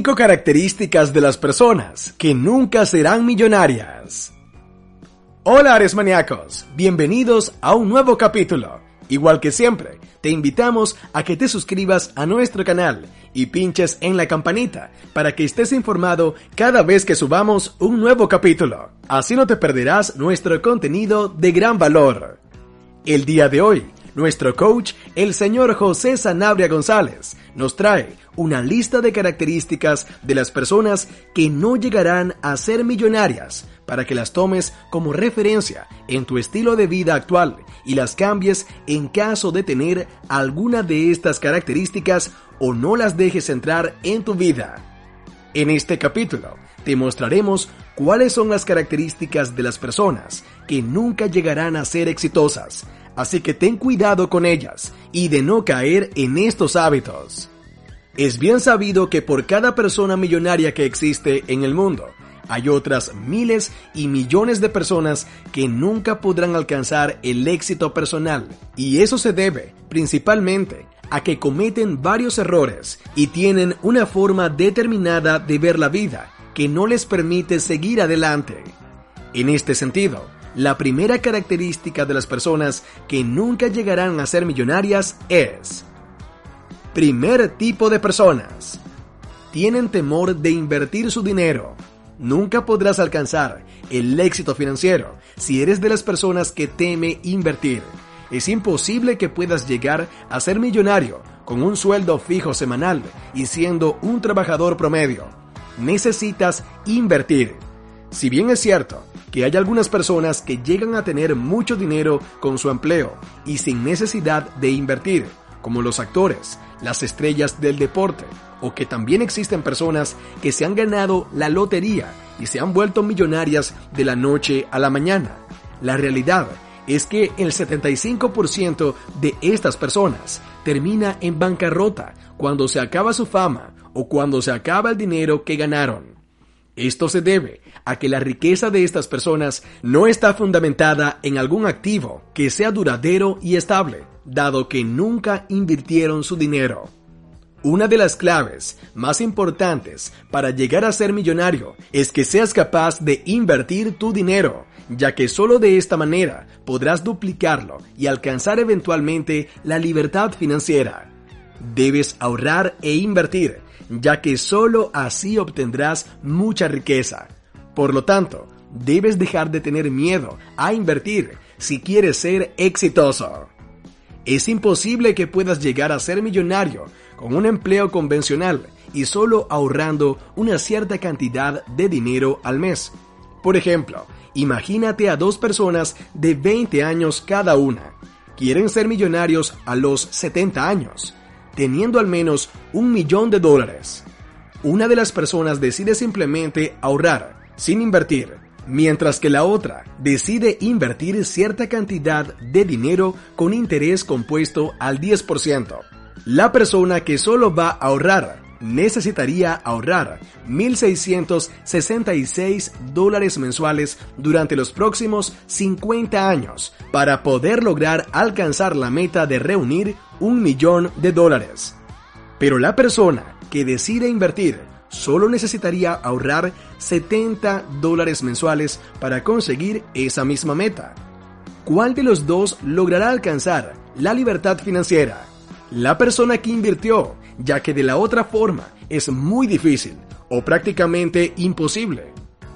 5 características de las personas que nunca serán millonarias. Hola Ares Maníacos, bienvenidos a un nuevo capítulo. Igual que siempre, te invitamos a que te suscribas a nuestro canal y pinches en la campanita para que estés informado cada vez que subamos un nuevo capítulo. Así no te perderás nuestro contenido de gran valor. El día de hoy, nuestro coach, el señor José Sanabria González, nos trae una lista de características de las personas que no llegarán a ser millonarias para que las tomes como referencia en tu estilo de vida actual y las cambies en caso de tener alguna de estas características o no las dejes entrar en tu vida. En este capítulo te mostraremos cuáles son las características de las personas que nunca llegarán a ser exitosas, así que ten cuidado con ellas y de no caer en estos hábitos. Es bien sabido que por cada persona millonaria que existe en el mundo, hay otras miles y millones de personas que nunca podrán alcanzar el éxito personal. Y eso se debe principalmente a que cometen varios errores y tienen una forma determinada de ver la vida que no les permite seguir adelante. En este sentido, la primera característica de las personas que nunca llegarán a ser millonarias es Primer tipo de personas. Tienen temor de invertir su dinero Nunca podrás alcanzar el éxito financiero si eres de las personas que teme invertir. Es imposible que puedas llegar a ser millonario con un sueldo fijo semanal y siendo un trabajador promedio. Necesitas invertir. Si bien es cierto que hay algunas personas que llegan a tener mucho dinero con su empleo y sin necesidad de invertir, como los actores, las estrellas del deporte, o que también existen personas que se han ganado la lotería y se han vuelto millonarias de la noche a la mañana. La realidad es que el 75% de estas personas termina en bancarrota cuando se acaba su fama o cuando se acaba el dinero que ganaron. Esto se debe a que la riqueza de estas personas no está fundamentada en algún activo que sea duradero y estable, dado que nunca invirtieron su dinero. Una de las claves más importantes para llegar a ser millonario es que seas capaz de invertir tu dinero, ya que solo de esta manera podrás duplicarlo y alcanzar eventualmente la libertad financiera. Debes ahorrar e invertir, ya que solo así obtendrás mucha riqueza. Por lo tanto, debes dejar de tener miedo a invertir si quieres ser exitoso. Es imposible que puedas llegar a ser millonario con un empleo convencional y solo ahorrando una cierta cantidad de dinero al mes. Por ejemplo, imagínate a dos personas de 20 años cada una. Quieren ser millonarios a los 70 años, teniendo al menos un millón de dólares. Una de las personas decide simplemente ahorrar, sin invertir, mientras que la otra decide invertir cierta cantidad de dinero con interés compuesto al 10%. La persona que solo va a ahorrar necesitaría ahorrar 1.666 dólares mensuales durante los próximos 50 años para poder lograr alcanzar la meta de reunir un millón de dólares. Pero la persona que decide invertir solo necesitaría ahorrar 70 dólares mensuales para conseguir esa misma meta. ¿Cuál de los dos logrará alcanzar la libertad financiera? la persona que invirtió, ya que de la otra forma es muy difícil o prácticamente imposible.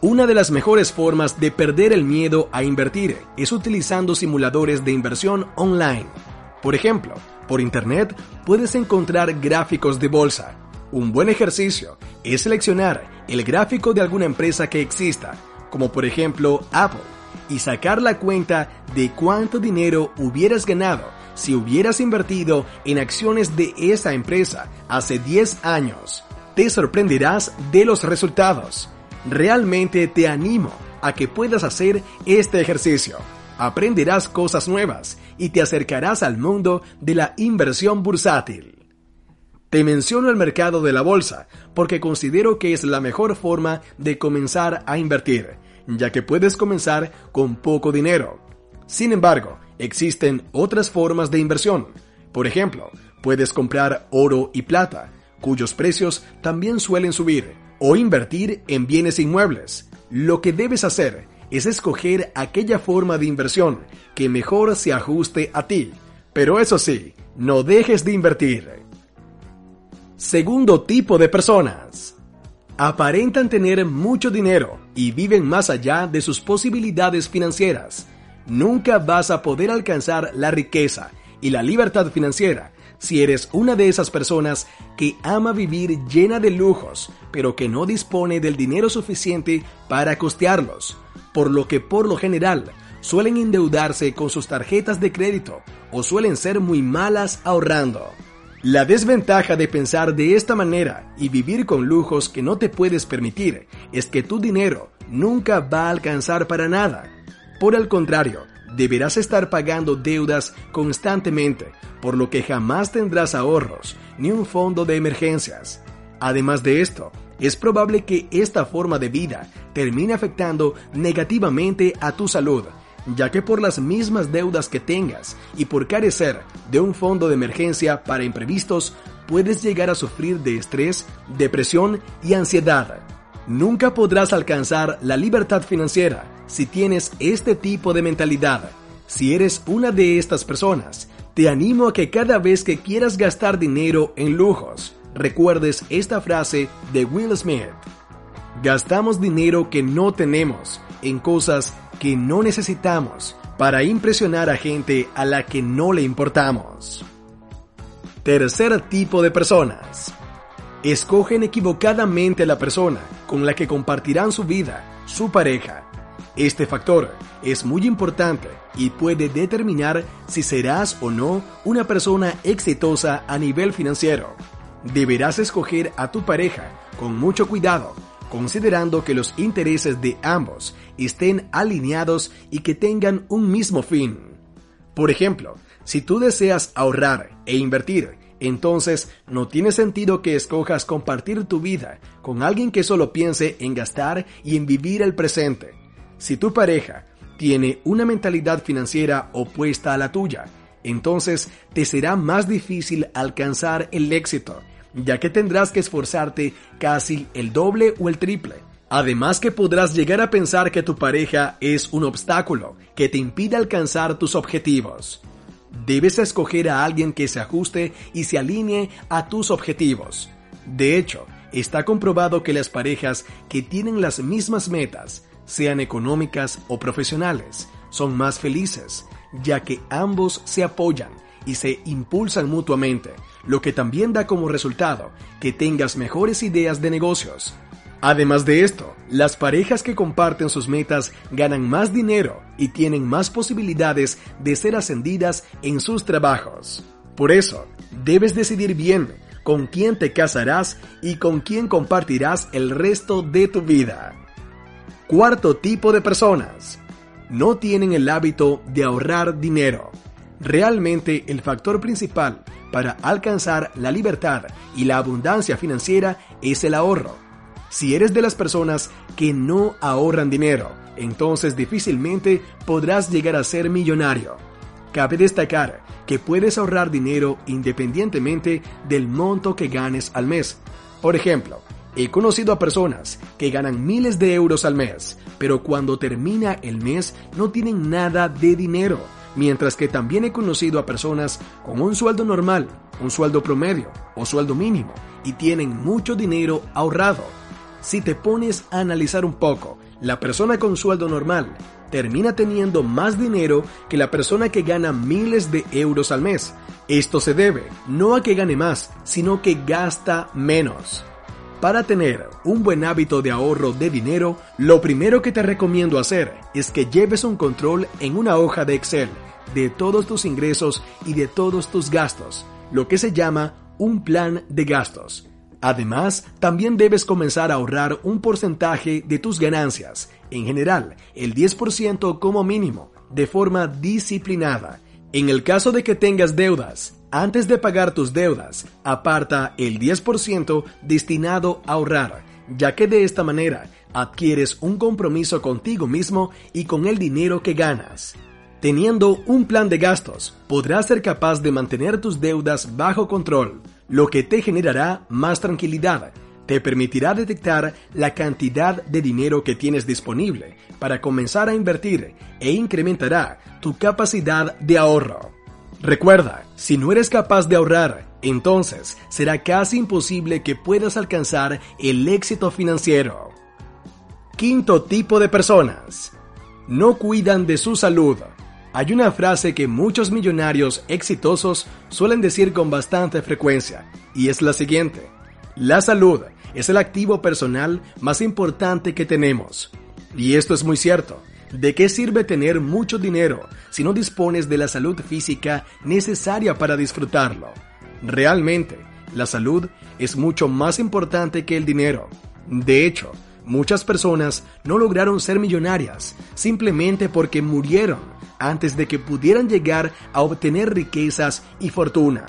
Una de las mejores formas de perder el miedo a invertir es utilizando simuladores de inversión online. Por ejemplo, por internet puedes encontrar gráficos de bolsa. Un buen ejercicio es seleccionar el gráfico de alguna empresa que exista, como por ejemplo Apple, y sacar la cuenta de cuánto dinero hubieras ganado si hubieras invertido en acciones de esa empresa hace 10 años. Te sorprenderás de los resultados. Realmente te animo a que puedas hacer este ejercicio. Aprenderás cosas nuevas y te acercarás al mundo de la inversión bursátil. Te menciono el mercado de la bolsa porque considero que es la mejor forma de comenzar a invertir, ya que puedes comenzar con poco dinero. Sin embargo, Existen otras formas de inversión. Por ejemplo, puedes comprar oro y plata, cuyos precios también suelen subir, o invertir en bienes inmuebles. Lo que debes hacer es escoger aquella forma de inversión que mejor se ajuste a ti. Pero eso sí, no dejes de invertir. Segundo tipo de personas. Aparentan tener mucho dinero y viven más allá de sus posibilidades financieras. Nunca vas a poder alcanzar la riqueza y la libertad financiera si eres una de esas personas que ama vivir llena de lujos, pero que no dispone del dinero suficiente para costearlos, por lo que por lo general suelen endeudarse con sus tarjetas de crédito o suelen ser muy malas ahorrando. La desventaja de pensar de esta manera y vivir con lujos que no te puedes permitir es que tu dinero nunca va a alcanzar para nada. Por el contrario, deberás estar pagando deudas constantemente, por lo que jamás tendrás ahorros ni un fondo de emergencias. Además de esto, es probable que esta forma de vida termine afectando negativamente a tu salud, ya que por las mismas deudas que tengas y por carecer de un fondo de emergencia para imprevistos, puedes llegar a sufrir de estrés, depresión y ansiedad. Nunca podrás alcanzar la libertad financiera si tienes este tipo de mentalidad. Si eres una de estas personas, te animo a que cada vez que quieras gastar dinero en lujos, recuerdes esta frase de Will Smith. Gastamos dinero que no tenemos en cosas que no necesitamos para impresionar a gente a la que no le importamos. Tercer tipo de personas. Escogen equivocadamente a la persona con la que compartirán su vida, su pareja. Este factor es muy importante y puede determinar si serás o no una persona exitosa a nivel financiero. Deberás escoger a tu pareja con mucho cuidado, considerando que los intereses de ambos estén alineados y que tengan un mismo fin. Por ejemplo, si tú deseas ahorrar e invertir, entonces no tiene sentido que escojas compartir tu vida con alguien que solo piense en gastar y en vivir el presente. Si tu pareja tiene una mentalidad financiera opuesta a la tuya, entonces te será más difícil alcanzar el éxito, ya que tendrás que esforzarte casi el doble o el triple. Además que podrás llegar a pensar que tu pareja es un obstáculo que te impide alcanzar tus objetivos. Debes escoger a alguien que se ajuste y se alinee a tus objetivos. De hecho, está comprobado que las parejas que tienen las mismas metas, sean económicas o profesionales, son más felices, ya que ambos se apoyan y se impulsan mutuamente, lo que también da como resultado que tengas mejores ideas de negocios. Además de esto, las parejas que comparten sus metas ganan más dinero y tienen más posibilidades de ser ascendidas en sus trabajos. Por eso, debes decidir bien con quién te casarás y con quién compartirás el resto de tu vida. Cuarto tipo de personas. No tienen el hábito de ahorrar dinero. Realmente el factor principal para alcanzar la libertad y la abundancia financiera es el ahorro. Si eres de las personas que no ahorran dinero, entonces difícilmente podrás llegar a ser millonario. Cabe destacar que puedes ahorrar dinero independientemente del monto que ganes al mes. Por ejemplo, He conocido a personas que ganan miles de euros al mes, pero cuando termina el mes no tienen nada de dinero, mientras que también he conocido a personas con un sueldo normal, un sueldo promedio o sueldo mínimo y tienen mucho dinero ahorrado. Si te pones a analizar un poco, la persona con sueldo normal termina teniendo más dinero que la persona que gana miles de euros al mes. Esto se debe no a que gane más, sino que gasta menos. Para tener un buen hábito de ahorro de dinero, lo primero que te recomiendo hacer es que lleves un control en una hoja de Excel de todos tus ingresos y de todos tus gastos, lo que se llama un plan de gastos. Además, también debes comenzar a ahorrar un porcentaje de tus ganancias, en general el 10% como mínimo, de forma disciplinada. En el caso de que tengas deudas, antes de pagar tus deudas, aparta el 10% destinado a ahorrar, ya que de esta manera adquieres un compromiso contigo mismo y con el dinero que ganas. Teniendo un plan de gastos, podrás ser capaz de mantener tus deudas bajo control, lo que te generará más tranquilidad. Te permitirá detectar la cantidad de dinero que tienes disponible para comenzar a invertir e incrementará tu capacidad de ahorro. Recuerda, si no eres capaz de ahorrar, entonces será casi imposible que puedas alcanzar el éxito financiero. Quinto tipo de personas. No cuidan de su salud. Hay una frase que muchos millonarios exitosos suelen decir con bastante frecuencia, y es la siguiente. La salud es el activo personal más importante que tenemos. Y esto es muy cierto. ¿De qué sirve tener mucho dinero si no dispones de la salud física necesaria para disfrutarlo? Realmente, la salud es mucho más importante que el dinero. De hecho, muchas personas no lograron ser millonarias simplemente porque murieron antes de que pudieran llegar a obtener riquezas y fortuna.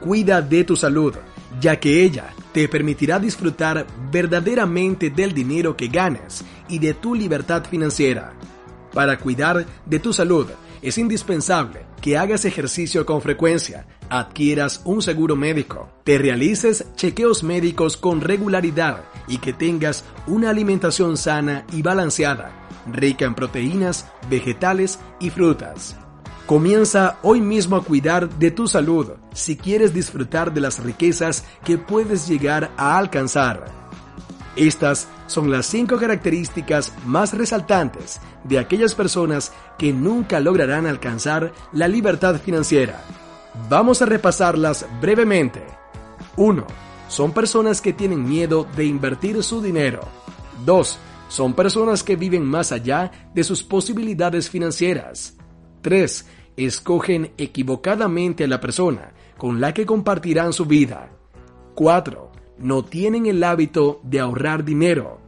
Cuida de tu salud, ya que ella te permitirá disfrutar verdaderamente del dinero que ganes y de tu libertad financiera. Para cuidar de tu salud, es indispensable que hagas ejercicio con frecuencia, adquieras un seguro médico, te realices chequeos médicos con regularidad y que tengas una alimentación sana y balanceada rica en proteínas, vegetales y frutas. Comienza hoy mismo a cuidar de tu salud si quieres disfrutar de las riquezas que puedes llegar a alcanzar. Estas son las cinco características más resaltantes de aquellas personas que nunca lograrán alcanzar la libertad financiera. Vamos a repasarlas brevemente. 1. Son personas que tienen miedo de invertir su dinero. 2 son personas que viven más allá de sus posibilidades financieras. 3. Escogen equivocadamente a la persona con la que compartirán su vida. 4. No tienen el hábito de ahorrar dinero.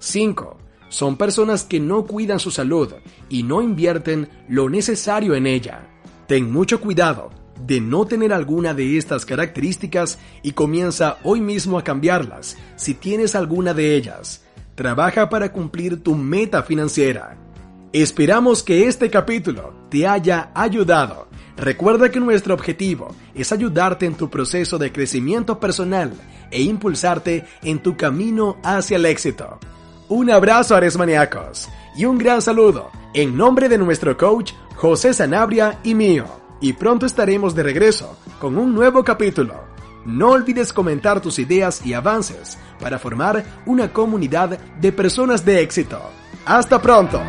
5. Son personas que no cuidan su salud y no invierten lo necesario en ella. Ten mucho cuidado de no tener alguna de estas características y comienza hoy mismo a cambiarlas si tienes alguna de ellas. Trabaja para cumplir tu meta financiera. Esperamos que este capítulo te haya ayudado. Recuerda que nuestro objetivo es ayudarte en tu proceso de crecimiento personal e impulsarte en tu camino hacia el éxito. Un abrazo, Aresmaniacos, y un gran saludo en nombre de nuestro coach José Sanabria y mío. Y pronto estaremos de regreso con un nuevo capítulo. No olvides comentar tus ideas y avances para formar una comunidad de personas de éxito. ¡Hasta pronto!